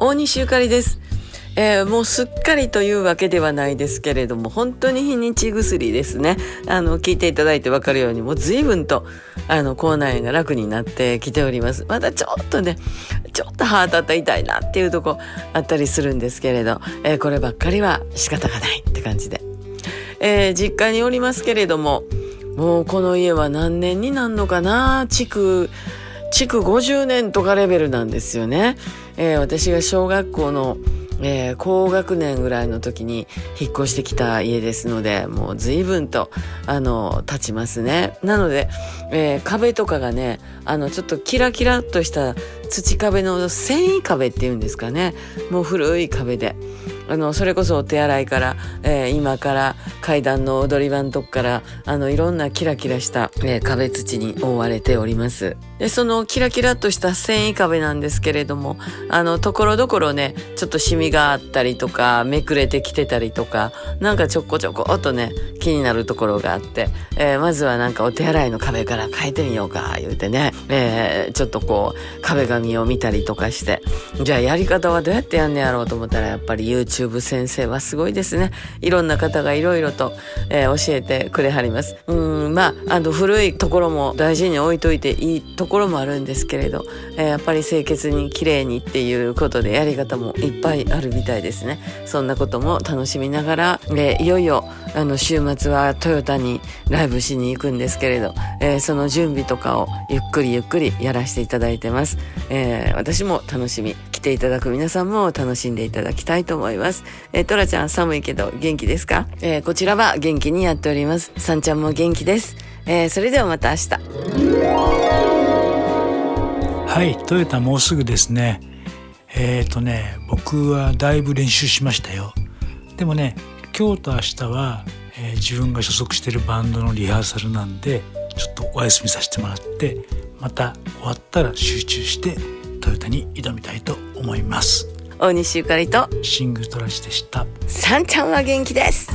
大西ゆかりです。えー、もうすっかりというわけではないですけれども、本当に日にち薬ですね。あの、聞いていただいてわかるように、もう随分と、あの、口内炎が楽になってきております。まだちょっとね、ちょっと歯当たった痛いなっていうとこあったりするんですけれど、えー、こればっかりは仕方がないって感じで。えー、実家におりますけれども、もうこの家は何年になんのかな築、築50年とかレベルなんですよね。えー、私が小学校の、えー、高学年ぐらいの時に引っ越してきた家ですので、もう随分と、あの、経ちますね。なので、えー、壁とかがね、あの、ちょっとキラキラっとした土壁の繊維壁っていうんですかね。もう古い壁で。あの、それこそお手洗いから、えー、今から階段の踊り場のとこから、あの、いろんなキラキラした、えー、壁土に覆われております。で、そのキラキラとした繊維壁なんですけれども、あの、ところどころね、ちょっとシミがあったりとか、めくれてきてたりとか、なんかちょこちょこっとね、気になるところがあって、えー、まずはなんかお手洗いの壁から変えてみようか、言うてね、えー、ちょっとこう、壁紙を見たりとかして、じゃあやり方はどうやってやんねやろうと思ったら、やっぱり YouTube YouTube 先生はすごいですね。いろんな方がいろいろと、えー、教えてくれはります。うん、まあ、あの、古いところも大事に置いといていいところもあるんですけれど、えー、やっぱり清潔に綺麗にっていうことでやり方もいっぱいあるみたいですね。そんなことも楽しみながら、えー、いよいよ、あの、週末はトヨタにライブしに行くんですけれど、えー、その準備とかをゆっくりゆっくりやらせていただいてます。えー、私も楽しみ、来ていただく皆さんも楽しんでいただきたいと思います。えー、トラちゃん寒いけど元気ですか？えー、こちらは元気にやっております。さんちゃんも元気です。えー、それではまた明日。はい、トヨタもうすぐですね。えっ、ー、とね、僕はだいぶ練習しましたよ。でもね、今日と明日は、えー、自分が所属してるバンドのリハーサルなんで、ちょっとお休みさせてもらって、また終わったら集中してトヨタに挑みたいと思います。大西ゆかりとシングルトラジでした。さんちゃんは元気です。